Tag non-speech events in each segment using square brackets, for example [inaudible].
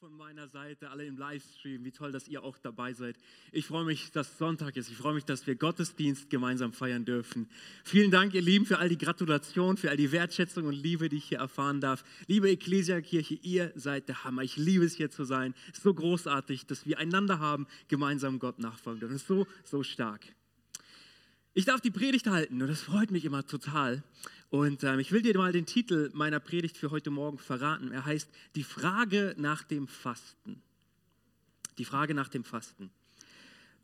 von meiner Seite, alle im Livestream. Wie toll, dass ihr auch dabei seid. Ich freue mich, dass Sonntag ist. Ich freue mich, dass wir Gottesdienst gemeinsam feiern dürfen. Vielen Dank, ihr Lieben, für all die Gratulation, für all die Wertschätzung und Liebe, die ich hier erfahren darf. Liebe Ecclesia-Kirche, ihr seid der Hammer. Ich liebe es, hier zu sein. Es ist so großartig, dass wir einander haben, gemeinsam Gott nachfolgen dürfen. Es ist so, so stark. Ich darf die Predigt halten und das freut mich immer total. Und ähm, ich will dir mal den Titel meiner Predigt für heute Morgen verraten. Er heißt Die Frage nach dem Fasten. Die Frage nach dem Fasten.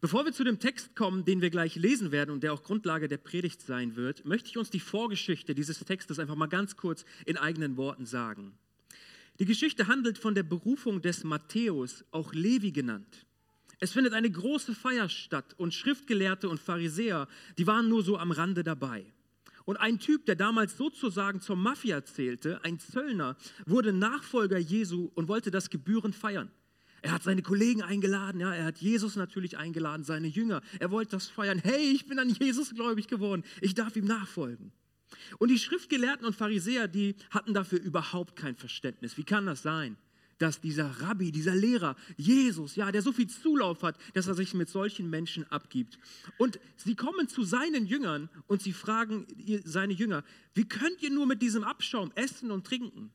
Bevor wir zu dem Text kommen, den wir gleich lesen werden und der auch Grundlage der Predigt sein wird, möchte ich uns die Vorgeschichte dieses Textes einfach mal ganz kurz in eigenen Worten sagen. Die Geschichte handelt von der Berufung des Matthäus, auch Levi genannt. Es findet eine große Feier statt und Schriftgelehrte und Pharisäer, die waren nur so am Rande dabei. Und ein Typ, der damals sozusagen zur Mafia zählte, ein Zöllner, wurde Nachfolger Jesu und wollte das Gebühren feiern. Er hat seine Kollegen eingeladen, ja, er hat Jesus natürlich eingeladen, seine Jünger. Er wollte das feiern. Hey, ich bin an Jesus gläubig geworden. Ich darf ihm nachfolgen. Und die Schriftgelehrten und Pharisäer, die hatten dafür überhaupt kein Verständnis. Wie kann das sein? Dass dieser Rabbi, dieser Lehrer, Jesus, ja, der so viel Zulauf hat, dass er sich mit solchen Menschen abgibt. Und sie kommen zu seinen Jüngern und sie fragen seine Jünger, wie könnt ihr nur mit diesem Abschaum essen und trinken?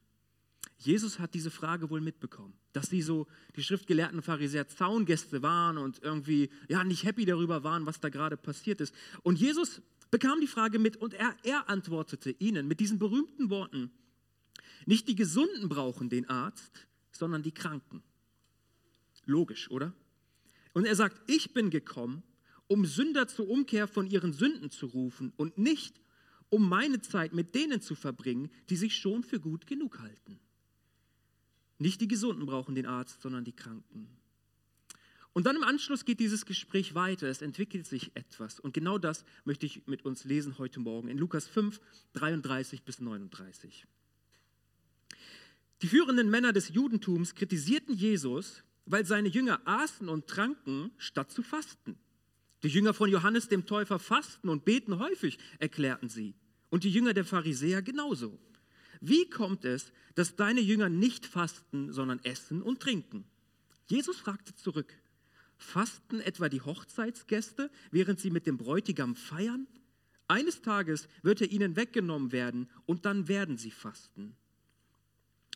Jesus hat diese Frage wohl mitbekommen, dass sie so, die schriftgelehrten Pharisäer, Zaungäste waren und irgendwie, ja, nicht happy darüber waren, was da gerade passiert ist. Und Jesus bekam die Frage mit und er, er antwortete ihnen mit diesen berühmten Worten, nicht die Gesunden brauchen den Arzt, sondern die Kranken. Logisch, oder? Und er sagt, ich bin gekommen, um Sünder zur Umkehr von ihren Sünden zu rufen und nicht, um meine Zeit mit denen zu verbringen, die sich schon für gut genug halten. Nicht die Gesunden brauchen den Arzt, sondern die Kranken. Und dann im Anschluss geht dieses Gespräch weiter. Es entwickelt sich etwas. Und genau das möchte ich mit uns lesen heute Morgen in Lukas 5, 33 bis 39. Die führenden Männer des Judentums kritisierten Jesus, weil seine Jünger aßen und tranken, statt zu fasten. Die Jünger von Johannes dem Täufer fasten und beten häufig, erklärten sie. Und die Jünger der Pharisäer genauso. Wie kommt es, dass deine Jünger nicht fasten, sondern essen und trinken? Jesus fragte zurück, fasten etwa die Hochzeitsgäste, während sie mit dem Bräutigam feiern? Eines Tages wird er ihnen weggenommen werden und dann werden sie fasten.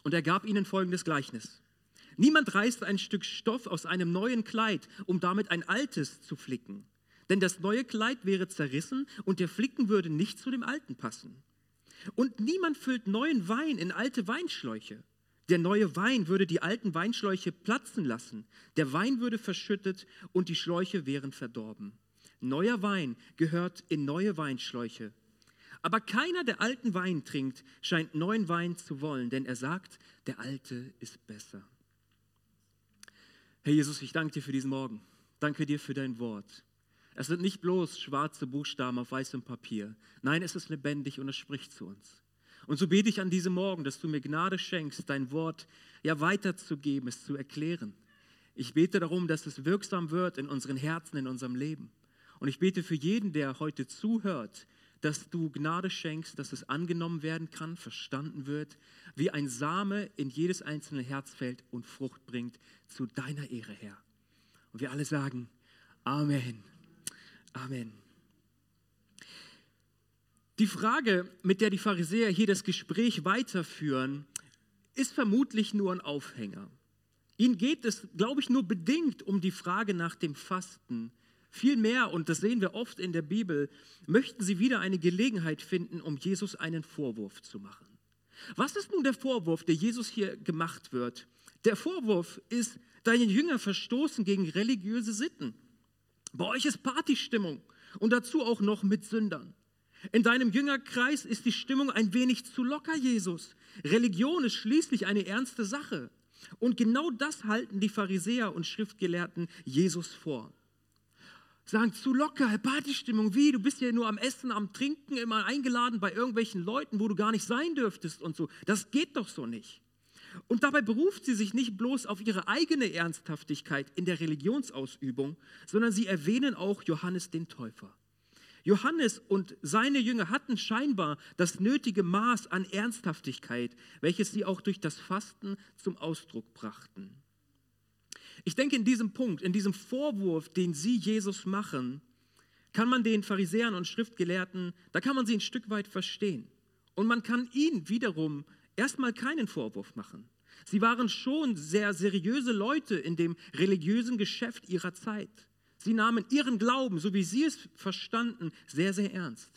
Und er gab ihnen folgendes Gleichnis. Niemand reißt ein Stück Stoff aus einem neuen Kleid, um damit ein altes zu flicken. Denn das neue Kleid wäre zerrissen und der Flicken würde nicht zu dem alten passen. Und niemand füllt neuen Wein in alte Weinschläuche. Der neue Wein würde die alten Weinschläuche platzen lassen. Der Wein würde verschüttet und die Schläuche wären verdorben. Neuer Wein gehört in neue Weinschläuche. Aber keiner, der alten Wein trinkt, scheint neuen Wein zu wollen, denn er sagt, der alte ist besser. Herr Jesus, ich danke dir für diesen Morgen. Danke dir für dein Wort. Es sind nicht bloß schwarze Buchstaben auf weißem Papier. Nein, es ist lebendig und es spricht zu uns. Und so bete ich an diesem Morgen, dass du mir Gnade schenkst, dein Wort ja weiterzugeben, es zu erklären. Ich bete darum, dass es wirksam wird in unseren Herzen, in unserem Leben. Und ich bete für jeden, der heute zuhört, dass du Gnade schenkst, dass es angenommen werden kann, verstanden wird, wie ein Same in jedes einzelne Herz fällt und Frucht bringt zu deiner Ehre, Herr. Und wir alle sagen Amen. Amen. Die Frage, mit der die Pharisäer hier das Gespräch weiterführen, ist vermutlich nur ein Aufhänger. Ihnen geht es, glaube ich, nur bedingt um die Frage nach dem Fasten Vielmehr, und das sehen wir oft in der Bibel, möchten sie wieder eine Gelegenheit finden, um Jesus einen Vorwurf zu machen. Was ist nun der Vorwurf, der Jesus hier gemacht wird? Der Vorwurf ist, deine Jünger verstoßen gegen religiöse Sitten. Bei euch ist Partystimmung und dazu auch noch mit Sündern. In deinem Jüngerkreis ist die Stimmung ein wenig zu locker, Jesus. Religion ist schließlich eine ernste Sache. Und genau das halten die Pharisäer und Schriftgelehrten Jesus vor sagen, zu locker, Partystimmung, wie, du bist ja nur am Essen, am Trinken, immer eingeladen bei irgendwelchen Leuten, wo du gar nicht sein dürftest und so. Das geht doch so nicht. Und dabei beruft sie sich nicht bloß auf ihre eigene Ernsthaftigkeit in der Religionsausübung, sondern sie erwähnen auch Johannes den Täufer. Johannes und seine Jünger hatten scheinbar das nötige Maß an Ernsthaftigkeit, welches sie auch durch das Fasten zum Ausdruck brachten. Ich denke, in diesem Punkt, in diesem Vorwurf, den sie Jesus machen, kann man den Pharisäern und Schriftgelehrten, da kann man sie ein Stück weit verstehen. Und man kann ihnen wiederum erstmal keinen Vorwurf machen. Sie waren schon sehr seriöse Leute in dem religiösen Geschäft ihrer Zeit. Sie nahmen ihren Glauben, so wie sie es verstanden, sehr, sehr ernst.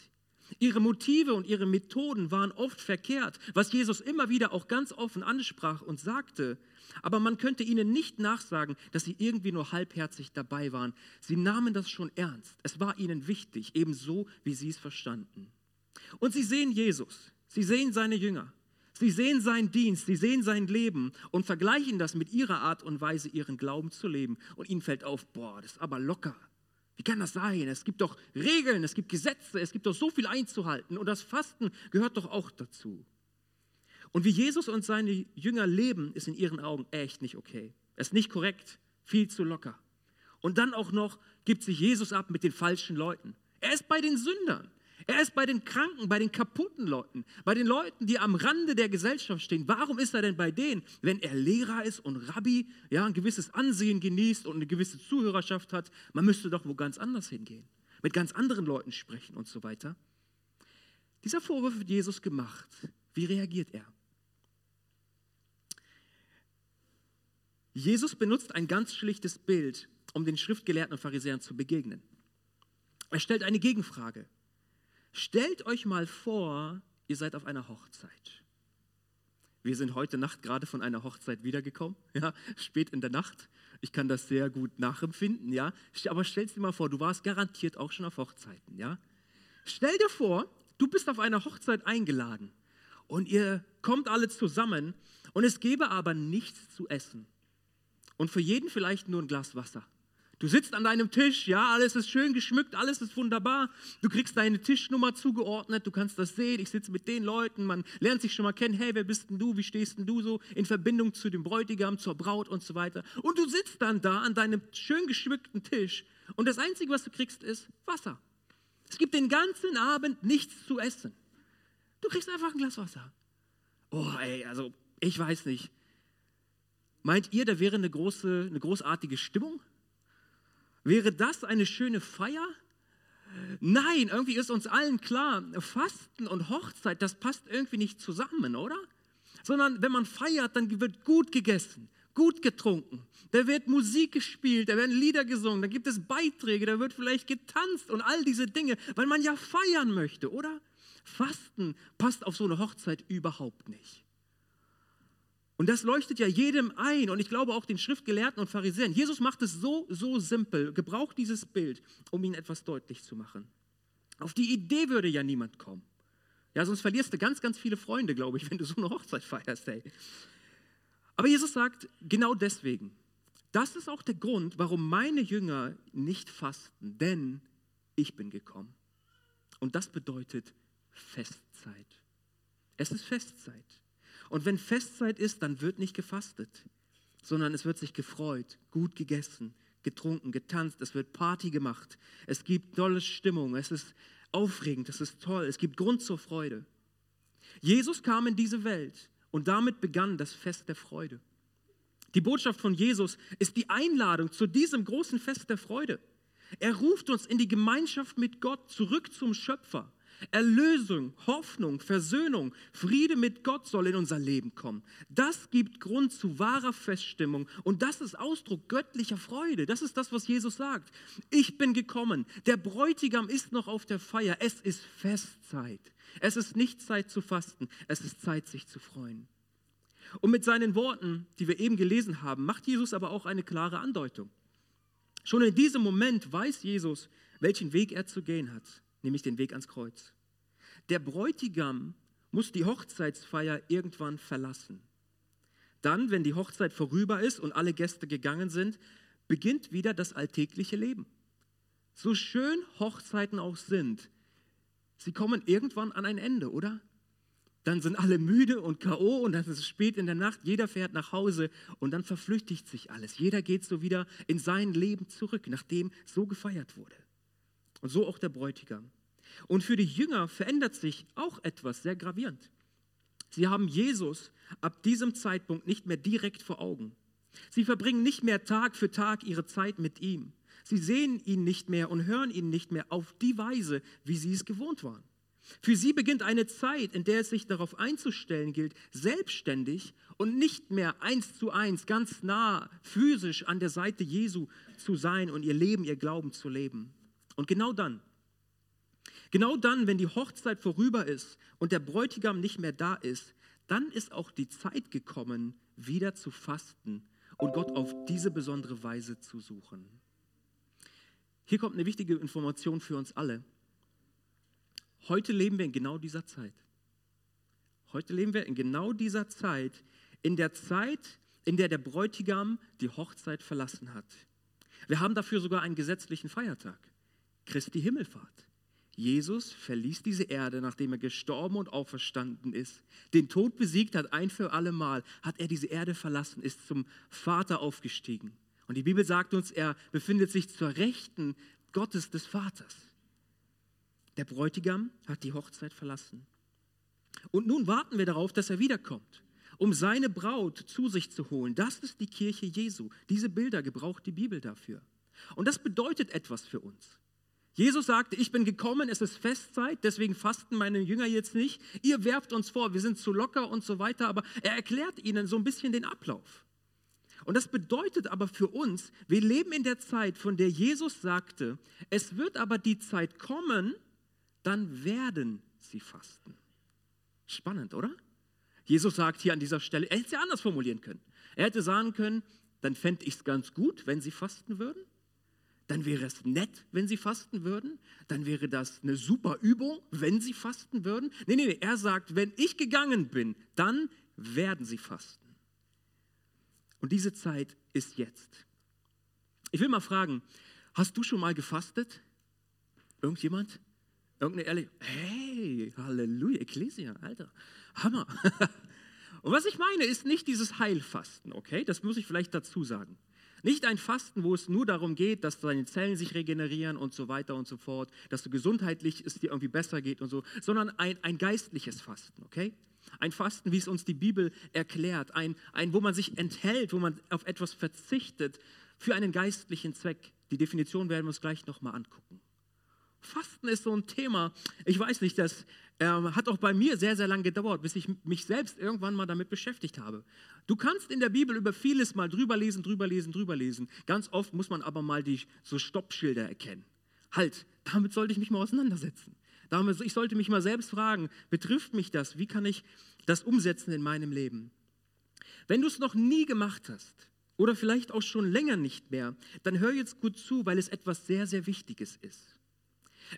Ihre Motive und ihre Methoden waren oft verkehrt, was Jesus immer wieder auch ganz offen ansprach und sagte. Aber man könnte ihnen nicht nachsagen, dass sie irgendwie nur halbherzig dabei waren. Sie nahmen das schon ernst. Es war ihnen wichtig, ebenso wie sie es verstanden. Und sie sehen Jesus, sie sehen seine Jünger, sie sehen seinen Dienst, sie sehen sein Leben und vergleichen das mit ihrer Art und Weise, ihren Glauben zu leben. Und ihnen fällt auf, boah, das ist aber locker. Wie kann das sein? Es gibt doch Regeln, es gibt Gesetze, es gibt doch so viel einzuhalten und das Fasten gehört doch auch dazu. Und wie Jesus und seine Jünger leben, ist in ihren Augen echt nicht okay. Es ist nicht korrekt, viel zu locker. Und dann auch noch gibt sich Jesus ab mit den falschen Leuten. Er ist bei den Sündern. Er ist bei den Kranken, bei den kaputten Leuten, bei den Leuten, die am Rande der Gesellschaft stehen. Warum ist er denn bei denen, wenn er Lehrer ist und Rabbi, ja, ein gewisses Ansehen genießt und eine gewisse Zuhörerschaft hat? Man müsste doch wo ganz anders hingehen, mit ganz anderen Leuten sprechen und so weiter. Dieser Vorwurf wird Jesus gemacht. Wie reagiert er? Jesus benutzt ein ganz schlichtes Bild, um den Schriftgelehrten und Pharisäern zu begegnen. Er stellt eine Gegenfrage. Stellt euch mal vor, ihr seid auf einer Hochzeit. Wir sind heute Nacht gerade von einer Hochzeit wiedergekommen, [laughs] ja, spät in der Nacht. Ich kann das sehr gut nachempfinden, ja. Aber stell dir mal vor, du warst garantiert auch schon auf Hochzeiten, ja. Stell dir vor, du bist auf einer Hochzeit eingeladen und ihr kommt alle zusammen und es gäbe aber nichts zu essen. Und für jeden vielleicht nur ein Glas Wasser. Du sitzt an deinem Tisch, ja, alles ist schön geschmückt, alles ist wunderbar. Du kriegst deine Tischnummer zugeordnet, du kannst das sehen. Ich sitze mit den Leuten, man lernt sich schon mal kennen. Hey, wer bist denn du? Wie stehst denn du so in Verbindung zu dem Bräutigam, zur Braut und so weiter? Und du sitzt dann da an deinem schön geschmückten Tisch und das Einzige, was du kriegst, ist Wasser. Es gibt den ganzen Abend nichts zu essen. Du kriegst einfach ein Glas Wasser. Oh, ey, also ich weiß nicht. Meint ihr, da wäre eine, große, eine großartige Stimmung? Wäre das eine schöne Feier? Nein, irgendwie ist uns allen klar, Fasten und Hochzeit, das passt irgendwie nicht zusammen, oder? Sondern wenn man feiert, dann wird gut gegessen, gut getrunken, da wird Musik gespielt, da werden Lieder gesungen, da gibt es Beiträge, da wird vielleicht getanzt und all diese Dinge, weil man ja feiern möchte, oder? Fasten passt auf so eine Hochzeit überhaupt nicht. Und das leuchtet ja jedem ein und ich glaube auch den Schriftgelehrten und Pharisäern. Jesus macht es so, so simpel, gebraucht dieses Bild, um ihnen etwas deutlich zu machen. Auf die Idee würde ja niemand kommen. Ja, sonst verlierst du ganz, ganz viele Freunde, glaube ich, wenn du so eine Hochzeit feierst. Ey. Aber Jesus sagt, genau deswegen, das ist auch der Grund, warum meine Jünger nicht fasten, denn ich bin gekommen. Und das bedeutet Festzeit. Es ist Festzeit. Und wenn Festzeit ist, dann wird nicht gefastet, sondern es wird sich gefreut, gut gegessen, getrunken, getanzt, es wird Party gemacht, es gibt tolle Stimmung, es ist aufregend, es ist toll, es gibt Grund zur Freude. Jesus kam in diese Welt und damit begann das Fest der Freude. Die Botschaft von Jesus ist die Einladung zu diesem großen Fest der Freude. Er ruft uns in die Gemeinschaft mit Gott zurück zum Schöpfer. Erlösung, Hoffnung, Versöhnung, Friede mit Gott soll in unser Leben kommen. Das gibt Grund zu wahrer Feststimmung und das ist Ausdruck göttlicher Freude. Das ist das, was Jesus sagt. Ich bin gekommen. Der Bräutigam ist noch auf der Feier. Es ist Festzeit. Es ist nicht Zeit zu fasten. Es ist Zeit, sich zu freuen. Und mit seinen Worten, die wir eben gelesen haben, macht Jesus aber auch eine klare Andeutung. Schon in diesem Moment weiß Jesus, welchen Weg er zu gehen hat nämlich den Weg ans Kreuz. Der Bräutigam muss die Hochzeitsfeier irgendwann verlassen. Dann, wenn die Hochzeit vorüber ist und alle Gäste gegangen sind, beginnt wieder das alltägliche Leben. So schön Hochzeiten auch sind, sie kommen irgendwann an ein Ende, oder? Dann sind alle müde und KO und dann ist es spät in der Nacht, jeder fährt nach Hause und dann verflüchtigt sich alles. Jeder geht so wieder in sein Leben zurück, nachdem so gefeiert wurde. Und so auch der Bräutigam. Und für die Jünger verändert sich auch etwas sehr gravierend. Sie haben Jesus ab diesem Zeitpunkt nicht mehr direkt vor Augen. Sie verbringen nicht mehr Tag für Tag ihre Zeit mit ihm. Sie sehen ihn nicht mehr und hören ihn nicht mehr auf die Weise, wie sie es gewohnt waren. Für sie beginnt eine Zeit, in der es sich darauf einzustellen gilt, selbstständig und nicht mehr eins zu eins, ganz nah physisch an der Seite Jesu zu sein und ihr Leben, ihr Glauben zu leben. Und genau dann, genau dann, wenn die Hochzeit vorüber ist und der Bräutigam nicht mehr da ist, dann ist auch die Zeit gekommen, wieder zu fasten und Gott auf diese besondere Weise zu suchen. Hier kommt eine wichtige Information für uns alle. Heute leben wir in genau dieser Zeit. Heute leben wir in genau dieser Zeit, in der Zeit, in der der Bräutigam die Hochzeit verlassen hat. Wir haben dafür sogar einen gesetzlichen Feiertag, Christi Himmelfahrt. Jesus verließ diese Erde, nachdem er gestorben und auferstanden ist, den Tod besiegt hat, ein für alle Mal, hat er diese Erde verlassen, ist zum Vater aufgestiegen. Und die Bibel sagt uns, er befindet sich zur Rechten Gottes des Vaters. Der Bräutigam hat die Hochzeit verlassen. Und nun warten wir darauf, dass er wiederkommt, um seine Braut zu sich zu holen. Das ist die Kirche Jesu. Diese Bilder gebraucht die Bibel dafür. Und das bedeutet etwas für uns. Jesus sagte, ich bin gekommen, es ist Festzeit, deswegen fasten meine Jünger jetzt nicht. Ihr werft uns vor, wir sind zu locker und so weiter, aber er erklärt ihnen so ein bisschen den Ablauf. Und das bedeutet aber für uns, wir leben in der Zeit, von der Jesus sagte, es wird aber die Zeit kommen, dann werden sie fasten. Spannend, oder? Jesus sagt hier an dieser Stelle, er hätte es ja anders formulieren können. Er hätte sagen können, dann fände ich es ganz gut, wenn sie fasten würden dann wäre es nett, wenn sie fasten würden, dann wäre das eine super Übung, wenn sie fasten würden. Nee, nee, nee, er sagt, wenn ich gegangen bin, dann werden sie fasten. Und diese Zeit ist jetzt. Ich will mal fragen, hast du schon mal gefastet? Irgendjemand? Irgendeine ehrliche, hey, Halleluja, Ecclesia, Alter, Hammer. [laughs] Und was ich meine, ist nicht dieses Heilfasten, okay? Das muss ich vielleicht dazu sagen. Nicht ein Fasten, wo es nur darum geht, dass deine Zellen sich regenerieren und so weiter und so fort, dass du gesundheitlich es dir irgendwie besser geht und so, sondern ein, ein geistliches Fasten, okay? Ein Fasten, wie es uns die Bibel erklärt, ein, ein, wo man sich enthält, wo man auf etwas verzichtet für einen geistlichen Zweck. Die Definition werden wir uns gleich nochmal angucken. Fasten ist so ein Thema, ich weiß nicht, das äh, hat auch bei mir sehr, sehr lange gedauert, bis ich mich selbst irgendwann mal damit beschäftigt habe. Du kannst in der Bibel über vieles mal drüber lesen, drüber lesen, drüber lesen. Ganz oft muss man aber mal die so Stoppschilder erkennen. Halt, damit sollte ich mich mal auseinandersetzen. Damit, ich sollte mich mal selbst fragen, betrifft mich das? Wie kann ich das umsetzen in meinem Leben? Wenn du es noch nie gemacht hast oder vielleicht auch schon länger nicht mehr, dann hör jetzt gut zu, weil es etwas sehr, sehr Wichtiges ist.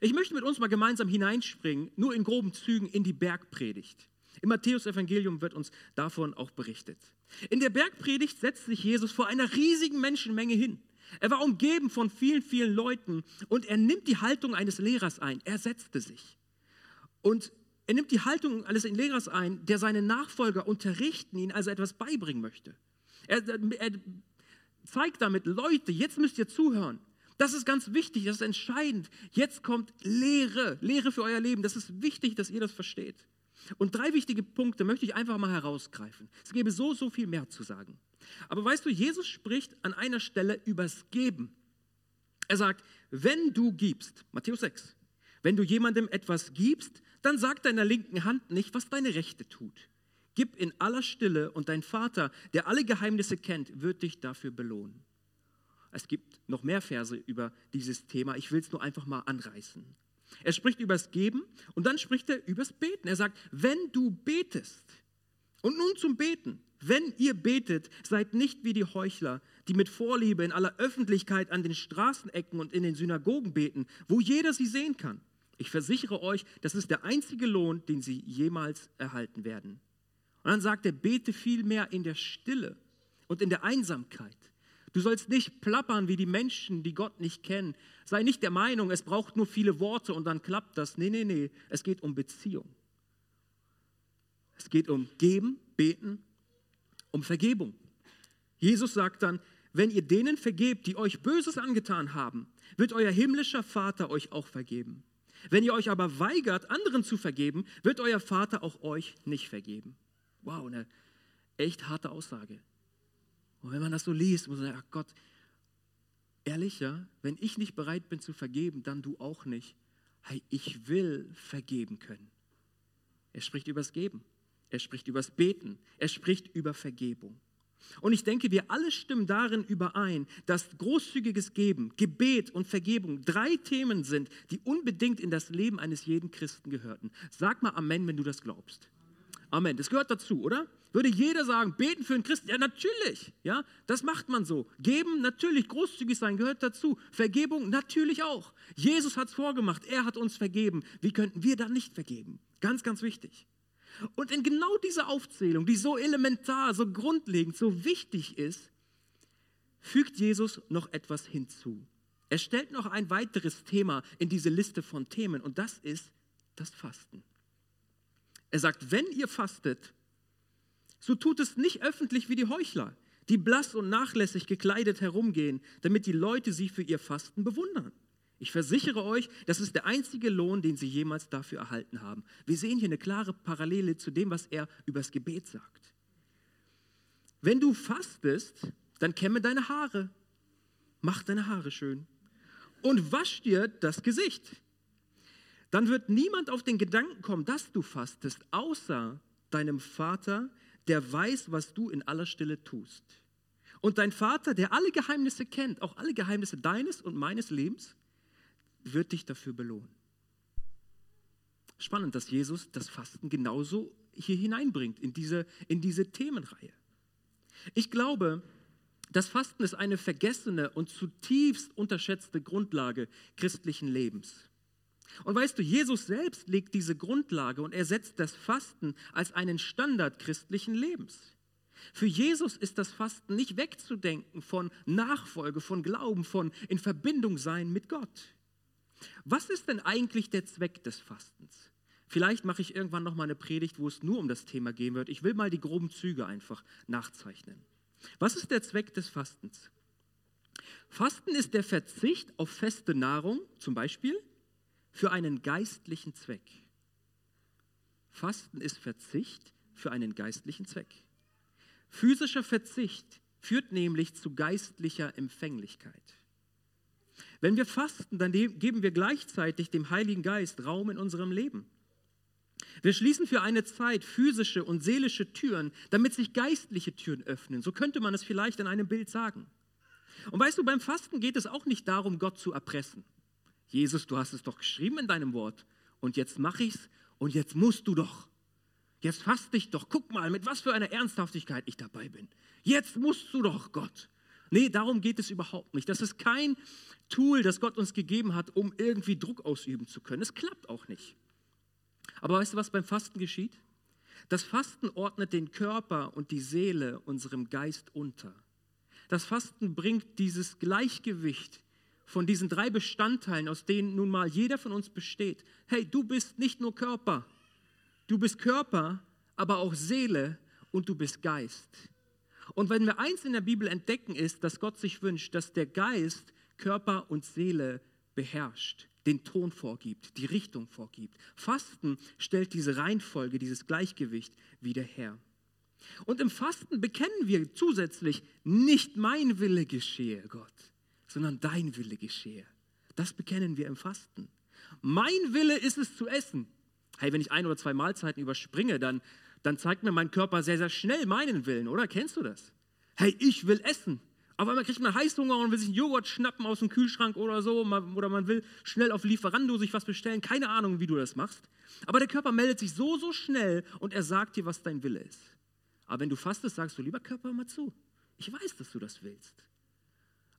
Ich möchte mit uns mal gemeinsam hineinspringen, nur in groben Zügen, in die Bergpredigt. Im Matthäus-Evangelium wird uns davon auch berichtet. In der Bergpredigt setzt sich Jesus vor einer riesigen Menschenmenge hin. Er war umgeben von vielen, vielen Leuten und er nimmt die Haltung eines Lehrers ein. Er setzte sich. Und er nimmt die Haltung eines Lehrers ein, der seine Nachfolger unterrichten, ihnen also etwas beibringen möchte. Er, er zeigt damit, Leute, jetzt müsst ihr zuhören. Das ist ganz wichtig, das ist entscheidend. Jetzt kommt Lehre, Lehre für euer Leben. Das ist wichtig, dass ihr das versteht. Und drei wichtige Punkte möchte ich einfach mal herausgreifen. Es gäbe so, so viel mehr zu sagen. Aber weißt du, Jesus spricht an einer Stelle übers Geben. Er sagt, wenn du gibst, Matthäus 6, wenn du jemandem etwas gibst, dann sag deiner linken Hand nicht, was deine rechte tut. Gib in aller Stille und dein Vater, der alle Geheimnisse kennt, wird dich dafür belohnen. Es gibt noch mehr Verse über dieses Thema. Ich will es nur einfach mal anreißen. Er spricht über das Geben und dann spricht er über das Beten. Er sagt, wenn du betest, und nun zum Beten, wenn ihr betet, seid nicht wie die Heuchler, die mit Vorliebe in aller Öffentlichkeit an den Straßenecken und in den Synagogen beten, wo jeder sie sehen kann. Ich versichere euch, das ist der einzige Lohn, den sie jemals erhalten werden. Und dann sagt er, bete vielmehr in der Stille und in der Einsamkeit. Du sollst nicht plappern wie die Menschen, die Gott nicht kennen. Sei nicht der Meinung, es braucht nur viele Worte und dann klappt das. Nee, nee, nee. Es geht um Beziehung. Es geht um Geben, Beten, um Vergebung. Jesus sagt dann, wenn ihr denen vergebt, die euch Böses angetan haben, wird euer himmlischer Vater euch auch vergeben. Wenn ihr euch aber weigert, anderen zu vergeben, wird euer Vater auch euch nicht vergeben. Wow, eine echt harte Aussage. Und wenn man das so liest, muss man sagen, ach Gott, ehrlich, ja, wenn ich nicht bereit bin zu vergeben, dann du auch nicht. Hey, ich will vergeben können. Er spricht übers Geben, er spricht übers Beten, er spricht über Vergebung. Und ich denke, wir alle stimmen darin überein, dass großzügiges Geben, Gebet und Vergebung drei Themen sind, die unbedingt in das Leben eines jeden Christen gehörten. Sag mal Amen, wenn du das glaubst. Amen. Das gehört dazu, oder? Würde jeder sagen, beten für einen Christen? Ja, natürlich. Ja, das macht man so. Geben, natürlich. Großzügig sein gehört dazu. Vergebung, natürlich auch. Jesus hat es vorgemacht. Er hat uns vergeben. Wie könnten wir dann nicht vergeben? Ganz, ganz wichtig. Und in genau dieser Aufzählung, die so elementar, so grundlegend, so wichtig ist, fügt Jesus noch etwas hinzu. Er stellt noch ein weiteres Thema in diese Liste von Themen und das ist das Fasten. Er sagt, wenn ihr fastet, so tut es nicht öffentlich wie die Heuchler, die blass und nachlässig gekleidet herumgehen, damit die Leute sie für ihr Fasten bewundern. Ich versichere euch, das ist der einzige Lohn, den sie jemals dafür erhalten haben. Wir sehen hier eine klare Parallele zu dem, was er übers Gebet sagt. Wenn du fastest, dann kämme deine Haare, mach deine Haare schön und wasch dir das Gesicht. Dann wird niemand auf den Gedanken kommen, dass du fastest, außer deinem Vater, der weiß, was du in aller Stille tust. Und dein Vater, der alle Geheimnisse kennt, auch alle Geheimnisse deines und meines Lebens, wird dich dafür belohnen. Spannend, dass Jesus das Fasten genauso hier hineinbringt, in diese, in diese Themenreihe. Ich glaube, das Fasten ist eine vergessene und zutiefst unterschätzte Grundlage christlichen Lebens. Und weißt du, Jesus selbst legt diese Grundlage und er setzt das Fasten als einen Standard christlichen Lebens. Für Jesus ist das Fasten nicht wegzudenken von Nachfolge, von Glauben, von in Verbindung sein mit Gott. Was ist denn eigentlich der Zweck des Fastens? Vielleicht mache ich irgendwann noch mal eine Predigt, wo es nur um das Thema gehen wird. Ich will mal die groben Züge einfach nachzeichnen. Was ist der Zweck des Fastens? Fasten ist der Verzicht auf feste Nahrung, zum Beispiel, für einen geistlichen Zweck. Fasten ist Verzicht für einen geistlichen Zweck. Physischer Verzicht führt nämlich zu geistlicher Empfänglichkeit. Wenn wir fasten, dann geben wir gleichzeitig dem Heiligen Geist Raum in unserem Leben. Wir schließen für eine Zeit physische und seelische Türen, damit sich geistliche Türen öffnen. So könnte man es vielleicht in einem Bild sagen. Und weißt du, beim Fasten geht es auch nicht darum, Gott zu erpressen. Jesus, du hast es doch geschrieben in deinem Wort. Und jetzt mache ich es und jetzt musst du doch. Jetzt faste ich doch. Guck mal, mit was für einer Ernsthaftigkeit ich dabei bin. Jetzt musst du doch, Gott. Nee, darum geht es überhaupt nicht. Das ist kein Tool, das Gott uns gegeben hat, um irgendwie Druck ausüben zu können. Es klappt auch nicht. Aber weißt du, was beim Fasten geschieht? Das Fasten ordnet den Körper und die Seele unserem Geist unter. Das Fasten bringt dieses Gleichgewicht von diesen drei Bestandteilen, aus denen nun mal jeder von uns besteht. Hey, du bist nicht nur Körper, du bist Körper, aber auch Seele und du bist Geist. Und wenn wir eins in der Bibel entdecken, ist, dass Gott sich wünscht, dass der Geist Körper und Seele beherrscht, den Ton vorgibt, die Richtung vorgibt. Fasten stellt diese Reihenfolge, dieses Gleichgewicht wieder her. Und im Fasten bekennen wir zusätzlich, nicht mein Wille geschehe, Gott, sondern dein Wille geschehe. Das bekennen wir im Fasten. Mein Wille ist es zu essen. Hey, wenn ich ein oder zwei Mahlzeiten überspringe, dann dann zeigt mir mein Körper sehr, sehr schnell meinen Willen, oder? Kennst du das? Hey, ich will essen. Auf einmal kriegt man Heißhunger und will sich einen Joghurt schnappen aus dem Kühlschrank oder so. Oder man will schnell auf Lieferando sich was bestellen. Keine Ahnung, wie du das machst. Aber der Körper meldet sich so, so schnell und er sagt dir, was dein Wille ist. Aber wenn du fastest, sagst du, lieber Körper, mal zu. Ich weiß, dass du das willst.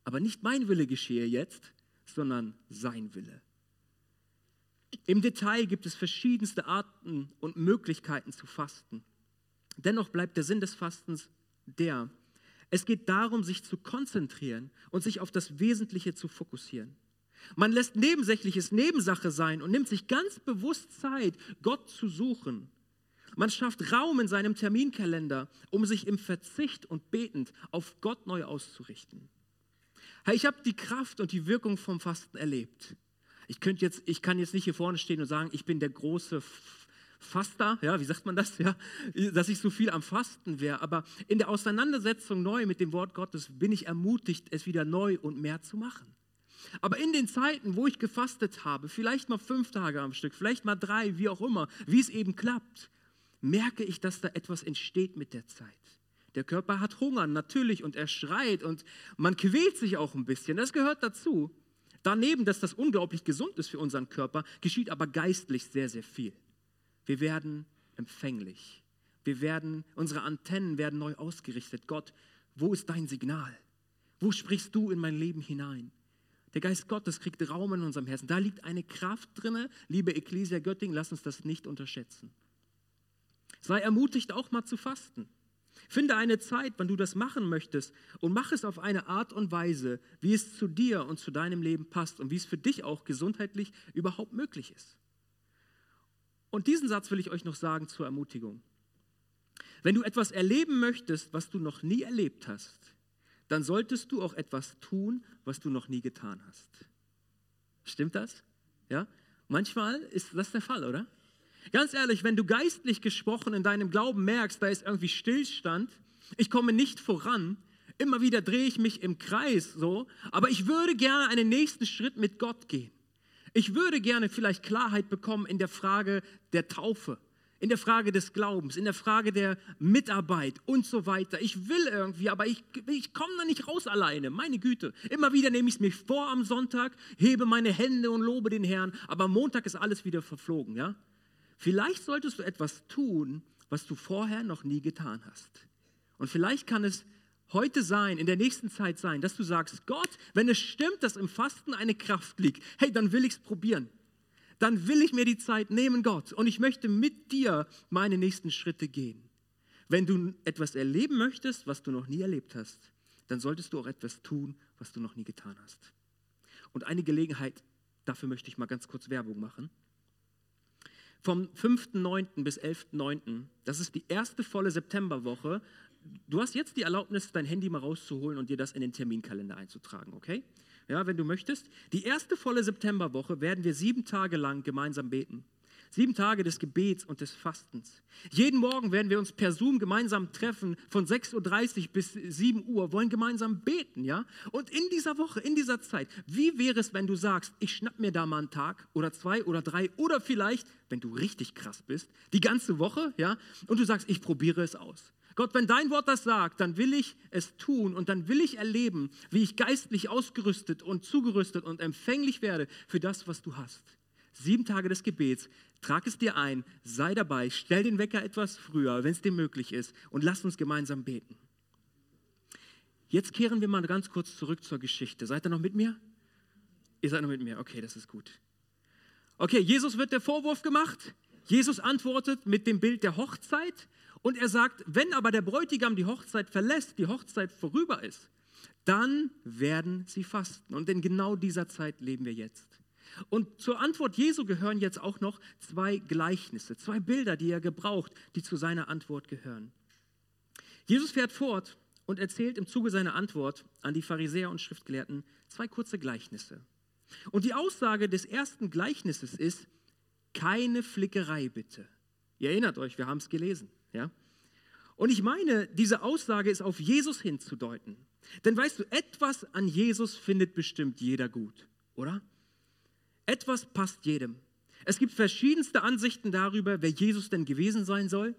Aber nicht mein Wille geschehe jetzt, sondern sein Wille. Im Detail gibt es verschiedenste Arten und Möglichkeiten zu fasten. Dennoch bleibt der Sinn des Fastens der, es geht darum, sich zu konzentrieren und sich auf das Wesentliche zu fokussieren. Man lässt Nebensächliches Nebensache sein und nimmt sich ganz bewusst Zeit, Gott zu suchen. Man schafft Raum in seinem Terminkalender, um sich im Verzicht und betend auf Gott neu auszurichten. Hey, ich habe die Kraft und die Wirkung vom Fasten erlebt. Ich, könnte jetzt, ich kann jetzt nicht hier vorne stehen und sagen, ich bin der große Faster, ja, wie sagt man das, ja, dass ich so viel am Fasten wäre. Aber in der Auseinandersetzung neu mit dem Wort Gottes bin ich ermutigt, es wieder neu und mehr zu machen. Aber in den Zeiten, wo ich gefastet habe, vielleicht mal fünf Tage am Stück, vielleicht mal drei, wie auch immer, wie es eben klappt, merke ich, dass da etwas entsteht mit der Zeit. Der Körper hat Hunger, natürlich, und er schreit und man quält sich auch ein bisschen. Das gehört dazu. Daneben, dass das unglaublich gesund ist für unseren Körper, geschieht aber geistlich sehr, sehr viel. Wir werden empfänglich. Wir werden, unsere Antennen werden neu ausgerichtet. Gott, wo ist dein Signal? Wo sprichst du in mein Leben hinein? Der Geist Gottes kriegt Raum in unserem Herzen. Da liegt eine Kraft drinne. Liebe Ecclesia Göttingen, lass uns das nicht unterschätzen. Sei ermutigt, auch mal zu fasten. Finde eine Zeit, wann du das machen möchtest und mach es auf eine Art und Weise, wie es zu dir und zu deinem Leben passt und wie es für dich auch gesundheitlich überhaupt möglich ist. Und diesen Satz will ich euch noch sagen zur Ermutigung. Wenn du etwas erleben möchtest, was du noch nie erlebt hast, dann solltest du auch etwas tun, was du noch nie getan hast. Stimmt das? Ja? Manchmal ist das der Fall, oder? Ganz ehrlich, wenn du geistlich gesprochen in deinem Glauben merkst, da ist irgendwie Stillstand, ich komme nicht voran, immer wieder drehe ich mich im Kreis so, aber ich würde gerne einen nächsten Schritt mit Gott gehen. Ich würde gerne vielleicht Klarheit bekommen in der Frage der Taufe, in der Frage des Glaubens, in der Frage der Mitarbeit und so weiter. Ich will irgendwie, aber ich, ich komme da nicht raus alleine. Meine Güte. Immer wieder nehme ich es mir vor am Sonntag, hebe meine Hände und lobe den Herrn, aber am Montag ist alles wieder verflogen, ja? Vielleicht solltest du etwas tun, was du vorher noch nie getan hast. Und vielleicht kann es heute sein, in der nächsten Zeit sein, dass du sagst, Gott, wenn es stimmt, dass im Fasten eine Kraft liegt, hey, dann will ich es probieren. Dann will ich mir die Zeit nehmen, Gott, und ich möchte mit dir meine nächsten Schritte gehen. Wenn du etwas erleben möchtest, was du noch nie erlebt hast, dann solltest du auch etwas tun, was du noch nie getan hast. Und eine Gelegenheit, dafür möchte ich mal ganz kurz Werbung machen. Vom 5.9. bis 11.9., das ist die erste volle Septemberwoche. Du hast jetzt die Erlaubnis, dein Handy mal rauszuholen und dir das in den Terminkalender einzutragen, okay? Ja, wenn du möchtest. Die erste volle Septemberwoche werden wir sieben Tage lang gemeinsam beten. Sieben Tage des Gebets und des Fastens. Jeden Morgen werden wir uns per Zoom gemeinsam treffen, von 6.30 Uhr bis 7 Uhr, wollen gemeinsam beten, ja? Und in dieser Woche, in dieser Zeit, wie wäre es, wenn du sagst, ich schnapp mir da mal einen Tag oder zwei oder drei oder vielleicht, wenn du richtig krass bist, die ganze Woche, ja? Und du sagst, ich probiere es aus. Gott, wenn dein Wort das sagt, dann will ich es tun und dann will ich erleben, wie ich geistlich ausgerüstet und zugerüstet und empfänglich werde für das, was du hast. Sieben Tage des Gebets, Trag es dir ein, sei dabei, stell den Wecker etwas früher, wenn es dir möglich ist, und lass uns gemeinsam beten. Jetzt kehren wir mal ganz kurz zurück zur Geschichte. Seid ihr noch mit mir? Ihr seid noch mit mir. Okay, das ist gut. Okay, Jesus wird der Vorwurf gemacht. Jesus antwortet mit dem Bild der Hochzeit und er sagt, wenn aber der Bräutigam die Hochzeit verlässt, die Hochzeit vorüber ist, dann werden sie fasten. Und in genau dieser Zeit leben wir jetzt. Und zur Antwort Jesu gehören jetzt auch noch zwei Gleichnisse, zwei Bilder, die er gebraucht, die zu seiner Antwort gehören. Jesus fährt fort und erzählt im Zuge seiner Antwort an die Pharisäer und Schriftgelehrten zwei kurze Gleichnisse. Und die Aussage des ersten Gleichnisses ist, keine Flickerei bitte. Ihr erinnert euch, wir haben es gelesen. Ja? Und ich meine, diese Aussage ist auf Jesus hinzudeuten. Denn weißt du, etwas an Jesus findet bestimmt jeder gut, oder? Etwas passt jedem. Es gibt verschiedenste Ansichten darüber, wer Jesus denn gewesen sein soll.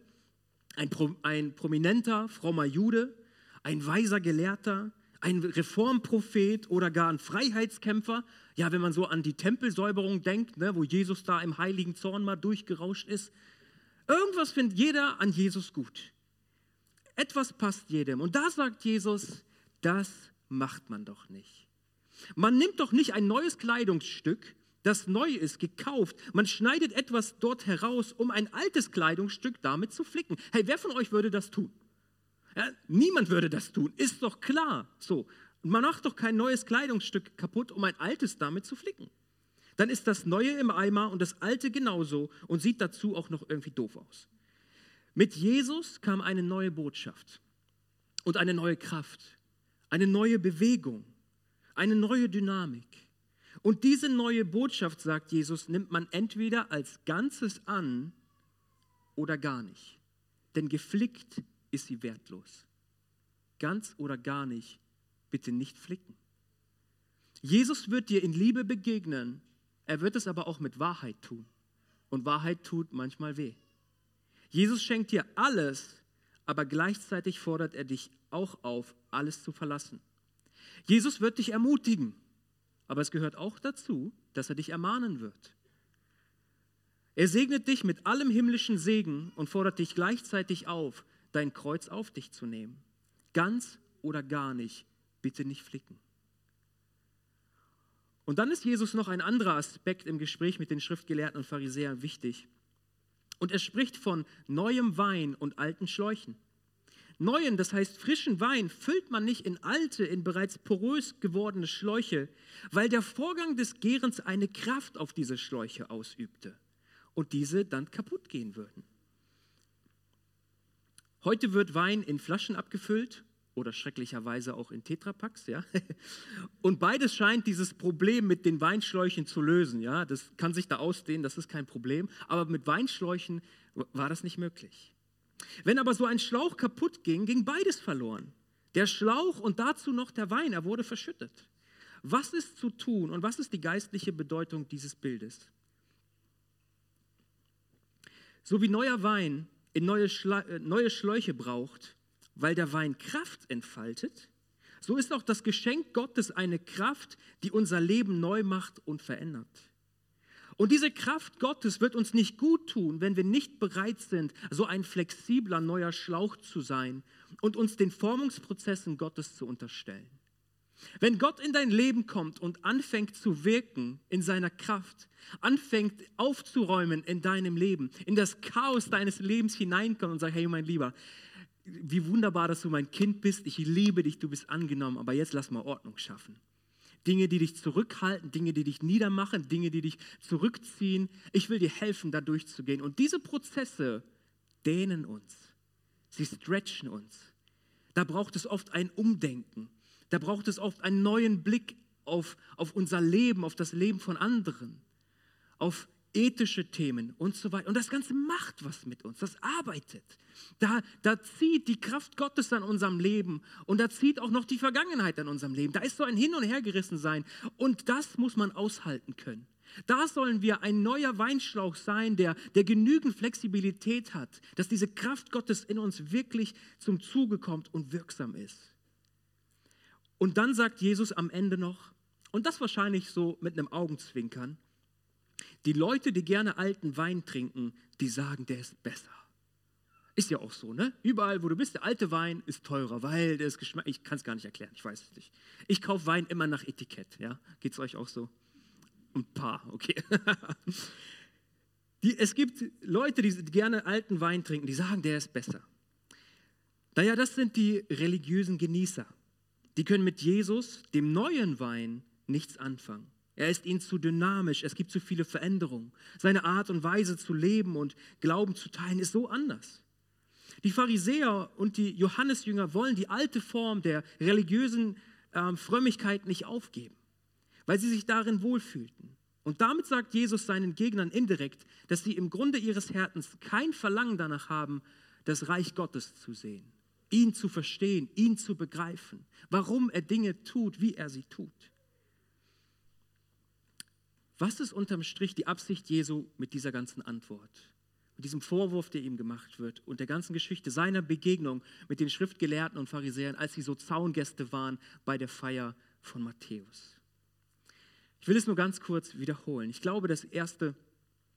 Ein, ein prominenter, frommer Jude, ein weiser Gelehrter, ein Reformprophet oder gar ein Freiheitskämpfer. Ja, wenn man so an die Tempelsäuberung denkt, ne, wo Jesus da im heiligen Zorn mal durchgerauscht ist. Irgendwas findet jeder an Jesus gut. Etwas passt jedem. Und da sagt Jesus, das macht man doch nicht. Man nimmt doch nicht ein neues Kleidungsstück das neu ist, gekauft. Man schneidet etwas dort heraus, um ein altes Kleidungsstück damit zu flicken. Hey, wer von euch würde das tun? Ja, niemand würde das tun, ist doch klar. So, man macht doch kein neues Kleidungsstück kaputt, um ein altes damit zu flicken. Dann ist das Neue im Eimer und das Alte genauso und sieht dazu auch noch irgendwie doof aus. Mit Jesus kam eine neue Botschaft und eine neue Kraft, eine neue Bewegung, eine neue Dynamik. Und diese neue Botschaft, sagt Jesus, nimmt man entweder als Ganzes an oder gar nicht. Denn geflickt ist sie wertlos. Ganz oder gar nicht, bitte nicht flicken. Jesus wird dir in Liebe begegnen, er wird es aber auch mit Wahrheit tun. Und Wahrheit tut manchmal weh. Jesus schenkt dir alles, aber gleichzeitig fordert er dich auch auf, alles zu verlassen. Jesus wird dich ermutigen, aber es gehört auch dazu, dass er dich ermahnen wird. Er segnet dich mit allem himmlischen Segen und fordert dich gleichzeitig auf, dein Kreuz auf dich zu nehmen. Ganz oder gar nicht, bitte nicht flicken. Und dann ist Jesus noch ein anderer Aspekt im Gespräch mit den Schriftgelehrten und Pharisäern wichtig. Und er spricht von neuem Wein und alten Schläuchen. Neuen, das heißt frischen Wein, füllt man nicht in alte, in bereits porös gewordene Schläuche, weil der Vorgang des Gärens eine Kraft auf diese Schläuche ausübte und diese dann kaputt gehen würden. Heute wird Wein in Flaschen abgefüllt oder schrecklicherweise auch in Tetrapacks, ja. [laughs] Und beides scheint dieses Problem mit den Weinschläuchen zu lösen, ja. Das kann sich da ausdehnen, das ist kein Problem. Aber mit Weinschläuchen war das nicht möglich. Wenn aber so ein Schlauch kaputt ging, ging beides verloren. Der Schlauch und dazu noch der Wein, er wurde verschüttet. Was ist zu tun und was ist die geistliche Bedeutung dieses Bildes? So wie neuer Wein in neue, äh, neue Schläuche braucht, weil der Wein Kraft entfaltet, so ist auch das Geschenk Gottes eine Kraft, die unser Leben neu macht und verändert. Und diese Kraft Gottes wird uns nicht gut tun, wenn wir nicht bereit sind, so ein flexibler neuer Schlauch zu sein und uns den Formungsprozessen Gottes zu unterstellen. Wenn Gott in dein Leben kommt und anfängt zu wirken in seiner Kraft, anfängt aufzuräumen in deinem Leben, in das Chaos deines Lebens hineinkommt und sagt, hey mein Lieber, wie wunderbar, dass du mein Kind bist, ich liebe dich, du bist angenommen, aber jetzt lass mal Ordnung schaffen. Dinge, die dich zurückhalten, Dinge, die dich niedermachen, Dinge, die dich zurückziehen. Ich will dir helfen, da durchzugehen. Und diese Prozesse dehnen uns. Sie stretchen uns. Da braucht es oft ein Umdenken. Da braucht es oft einen neuen Blick auf, auf unser Leben, auf das Leben von anderen, auf ethische Themen und so weiter. Und das Ganze macht was mit uns, das arbeitet. Da, da zieht die Kraft Gottes an unserem Leben und da zieht auch noch die Vergangenheit an unserem Leben. Da ist so ein Hin- und Hergerissen sein und das muss man aushalten können. Da sollen wir ein neuer Weinschlauch sein, der, der genügend Flexibilität hat, dass diese Kraft Gottes in uns wirklich zum Zuge kommt und wirksam ist. Und dann sagt Jesus am Ende noch, und das wahrscheinlich so mit einem Augenzwinkern, die Leute, die gerne alten Wein trinken, die sagen, der ist besser. Ist ja auch so, ne? Überall, wo du bist, der alte Wein ist teurer, weil der ist Geschmack. Ich kann es gar nicht erklären, ich weiß es nicht. Ich kaufe Wein immer nach Etikett, ja? Geht es euch auch so? Ein paar, okay. [laughs] die, es gibt Leute, die gerne alten Wein trinken, die sagen, der ist besser. Naja, das sind die religiösen Genießer. Die können mit Jesus, dem neuen Wein, nichts anfangen. Er ist ihnen zu dynamisch, es gibt zu viele Veränderungen. Seine Art und Weise zu leben und Glauben zu teilen ist so anders. Die Pharisäer und die Johannesjünger wollen die alte Form der religiösen äh, Frömmigkeit nicht aufgeben, weil sie sich darin wohlfühlten. Und damit sagt Jesus seinen Gegnern indirekt, dass sie im Grunde ihres Herzens kein Verlangen danach haben, das Reich Gottes zu sehen ihn zu verstehen, ihn zu begreifen, warum er Dinge tut, wie er sie tut. Was ist unterm Strich die Absicht Jesu mit dieser ganzen Antwort? Mit diesem Vorwurf, der ihm gemacht wird und der ganzen Geschichte seiner Begegnung mit den Schriftgelehrten und Pharisäern, als sie so Zaungäste waren bei der Feier von Matthäus. Ich will es nur ganz kurz wiederholen. Ich glaube, das Erste,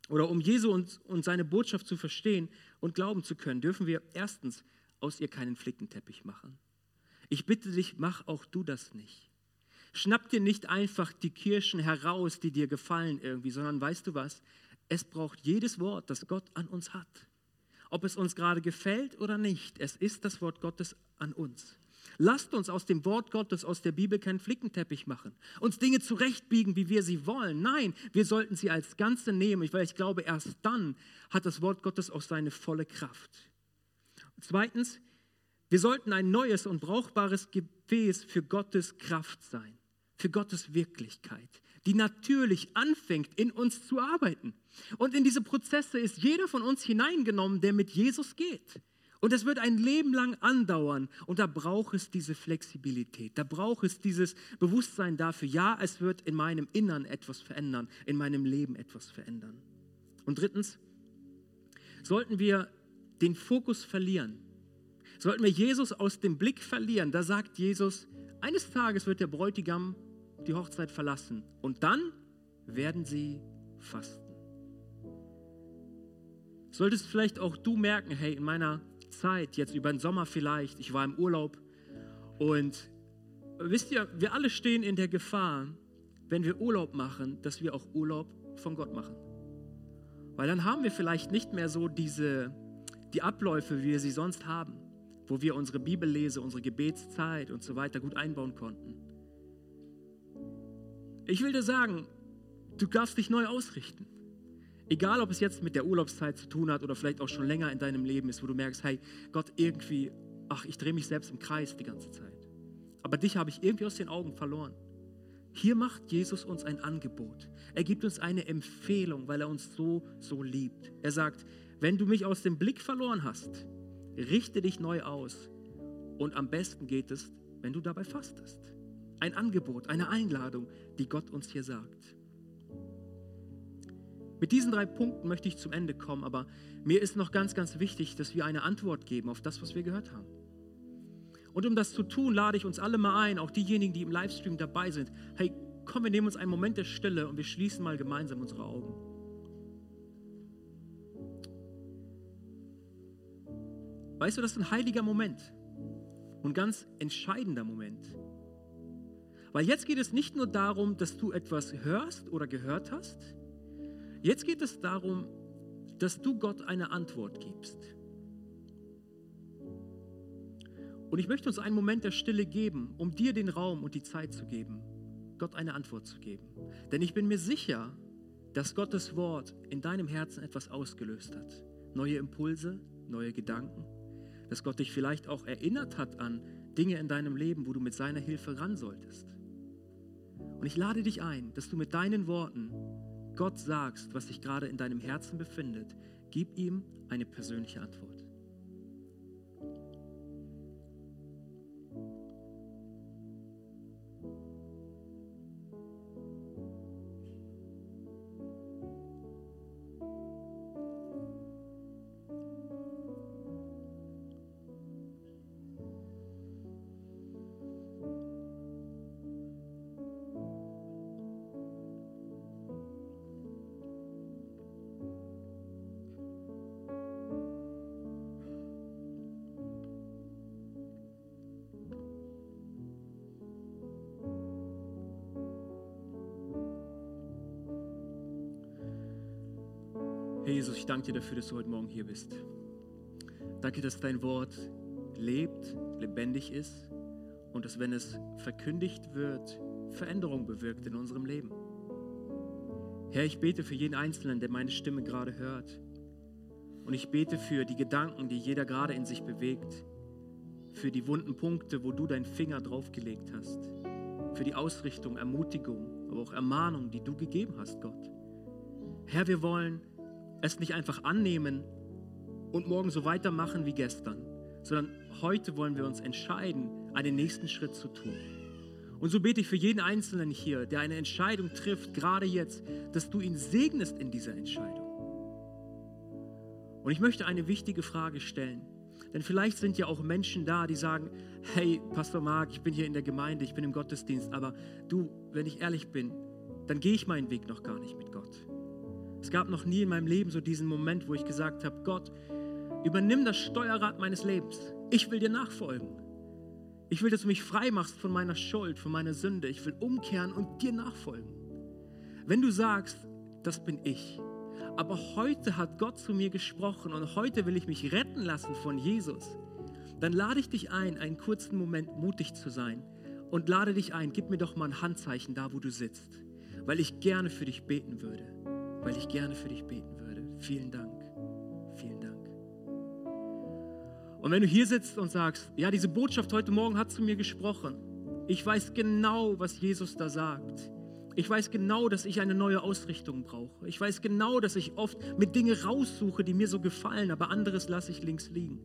oder um Jesu und, und seine Botschaft zu verstehen und glauben zu können, dürfen wir erstens aus ihr keinen Flickenteppich machen. Ich bitte dich, mach auch du das nicht. Schnapp dir nicht einfach die Kirschen heraus, die dir gefallen irgendwie, sondern weißt du was? Es braucht jedes Wort, das Gott an uns hat. Ob es uns gerade gefällt oder nicht, es ist das Wort Gottes an uns. Lasst uns aus dem Wort Gottes, aus der Bibel keinen Flickenteppich machen, uns Dinge zurechtbiegen, wie wir sie wollen. Nein, wir sollten sie als Ganze nehmen, weil ich glaube, erst dann hat das Wort Gottes auch seine volle Kraft. Zweitens, wir sollten ein neues und brauchbares Gefäß für Gottes Kraft sein, für Gottes Wirklichkeit, die natürlich anfängt, in uns zu arbeiten. Und in diese Prozesse ist jeder von uns hineingenommen, der mit Jesus geht. Und es wird ein Leben lang andauern. Und da braucht es diese Flexibilität. Da braucht es dieses Bewusstsein dafür, ja, es wird in meinem Innern etwas verändern, in meinem Leben etwas verändern. Und drittens, sollten wir den Fokus verlieren, sollten wir Jesus aus dem Blick verlieren, da sagt Jesus, eines Tages wird der Bräutigam die Hochzeit verlassen und dann werden sie fasten. Solltest vielleicht auch du merken, hey, in meiner Zeit, jetzt über den Sommer vielleicht, ich war im Urlaub und wisst ihr, wir alle stehen in der Gefahr, wenn wir Urlaub machen, dass wir auch Urlaub von Gott machen. Weil dann haben wir vielleicht nicht mehr so diese, die Abläufe, wie wir sie sonst haben, wo wir unsere Bibellese, unsere Gebetszeit und so weiter gut einbauen konnten. Ich will dir sagen, du darfst dich neu ausrichten. Egal, ob es jetzt mit der Urlaubszeit zu tun hat oder vielleicht auch schon länger in deinem Leben ist, wo du merkst, hey, Gott, irgendwie, ach, ich drehe mich selbst im Kreis die ganze Zeit. Aber dich habe ich irgendwie aus den Augen verloren. Hier macht Jesus uns ein Angebot. Er gibt uns eine Empfehlung, weil er uns so, so liebt. Er sagt, wenn du mich aus dem Blick verloren hast, richte dich neu aus. Und am besten geht es, wenn du dabei fastest. Ein Angebot, eine Einladung, die Gott uns hier sagt. Mit diesen drei Punkten möchte ich zum Ende kommen, aber mir ist noch ganz, ganz wichtig, dass wir eine Antwort geben auf das, was wir gehört haben. Und um das zu tun, lade ich uns alle mal ein, auch diejenigen, die im Livestream dabei sind. Hey, komm, wir nehmen uns einen Moment der Stille und wir schließen mal gemeinsam unsere Augen. Weißt du, das ist ein heiliger Moment und ganz entscheidender Moment. Weil jetzt geht es nicht nur darum, dass du etwas hörst oder gehört hast, Jetzt geht es darum, dass du Gott eine Antwort gibst. Und ich möchte uns einen Moment der Stille geben, um dir den Raum und die Zeit zu geben, Gott eine Antwort zu geben. Denn ich bin mir sicher, dass Gottes Wort in deinem Herzen etwas ausgelöst hat. Neue Impulse, neue Gedanken. Dass Gott dich vielleicht auch erinnert hat an Dinge in deinem Leben, wo du mit seiner Hilfe ran solltest. Und ich lade dich ein, dass du mit deinen Worten Gott sagst, was sich gerade in deinem Herzen befindet, gib ihm eine persönliche Antwort. Herr Jesus, ich danke dir dafür, dass du heute Morgen hier bist. Danke, dass dein Wort lebt, lebendig ist und dass, wenn es verkündigt wird, Veränderung bewirkt in unserem Leben. Herr, ich bete für jeden Einzelnen, der meine Stimme gerade hört. Und ich bete für die Gedanken, die jeder gerade in sich bewegt. Für die wunden Punkte, wo du deinen Finger draufgelegt hast. Für die Ausrichtung, Ermutigung, aber auch Ermahnung, die du gegeben hast, Gott. Herr, wir wollen es nicht einfach annehmen und morgen so weitermachen wie gestern, sondern heute wollen wir uns entscheiden, einen nächsten Schritt zu tun. Und so bete ich für jeden Einzelnen hier, der eine Entscheidung trifft, gerade jetzt, dass du ihn segnest in dieser Entscheidung. Und ich möchte eine wichtige Frage stellen. Denn vielleicht sind ja auch Menschen da, die sagen, hey, Pastor Mark, ich bin hier in der Gemeinde, ich bin im Gottesdienst, aber du, wenn ich ehrlich bin, dann gehe ich meinen Weg noch gar nicht mit Gott. Es gab noch nie in meinem Leben so diesen Moment, wo ich gesagt habe, Gott, übernimm das Steuerrad meines Lebens. Ich will dir nachfolgen. Ich will, dass du mich frei machst von meiner Schuld, von meiner Sünde. Ich will umkehren und dir nachfolgen. Wenn du sagst, das bin ich, aber heute hat Gott zu mir gesprochen und heute will ich mich retten lassen von Jesus, dann lade ich dich ein, einen kurzen Moment mutig zu sein und lade dich ein, gib mir doch mal ein Handzeichen da, wo du sitzt, weil ich gerne für dich beten würde weil ich gerne für dich beten würde. Vielen Dank. Vielen Dank. Und wenn du hier sitzt und sagst, ja, diese Botschaft heute Morgen hat zu mir gesprochen, Ich weiß genau, was Jesus da sagt. Ich weiß genau, dass ich eine neue Ausrichtung brauche. Ich weiß genau, dass ich oft mit Dingen raussuche, die mir so gefallen, aber anderes lasse ich links liegen.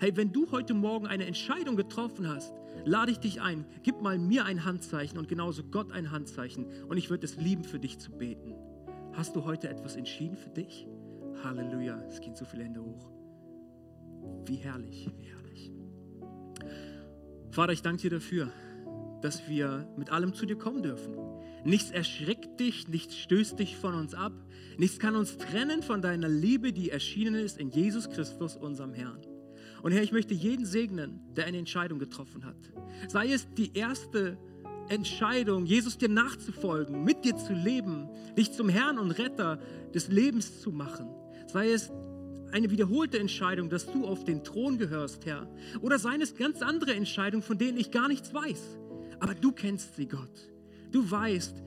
Hey, wenn du heute Morgen eine Entscheidung getroffen hast, lade ich dich ein, gib mal mir ein Handzeichen und genauso Gott ein Handzeichen und ich würde es lieben, für dich zu beten. Hast du heute etwas entschieden für dich? Halleluja, es gehen so viele Hände hoch. Wie herrlich, wie herrlich. Vater, ich danke dir dafür, dass wir mit allem zu dir kommen dürfen. Nichts erschreckt dich, nichts stößt dich von uns ab, nichts kann uns trennen von deiner Liebe, die erschienen ist in Jesus Christus, unserem Herrn. Und Herr, ich möchte jeden segnen, der eine Entscheidung getroffen hat. Sei es die erste Entscheidung, Jesus dir nachzufolgen, mit dir zu leben, dich zum Herrn und Retter des Lebens zu machen. Sei es eine wiederholte Entscheidung, dass du auf den Thron gehörst, Herr. Oder seien es ganz andere Entscheidungen, von denen ich gar nichts weiß. Aber du kennst sie, Gott. Du weißt,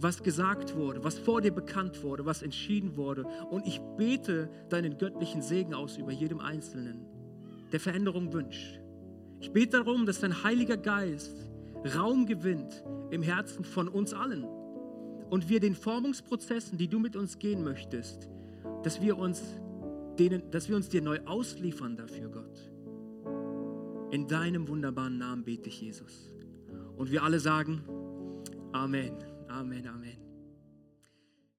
was gesagt wurde, was vor dir bekannt wurde, was entschieden wurde. Und ich bete deinen göttlichen Segen aus über jedem Einzelnen, der Veränderung wünscht. Ich bete darum, dass dein Heiliger Geist Raum gewinnt im Herzen von uns allen. Und wir den Formungsprozessen, die du mit uns gehen möchtest, dass wir uns, denen, dass wir uns dir neu ausliefern dafür, Gott. In deinem wunderbaren Namen bete ich, Jesus. Und wir alle sagen, Amen, Amen, Amen.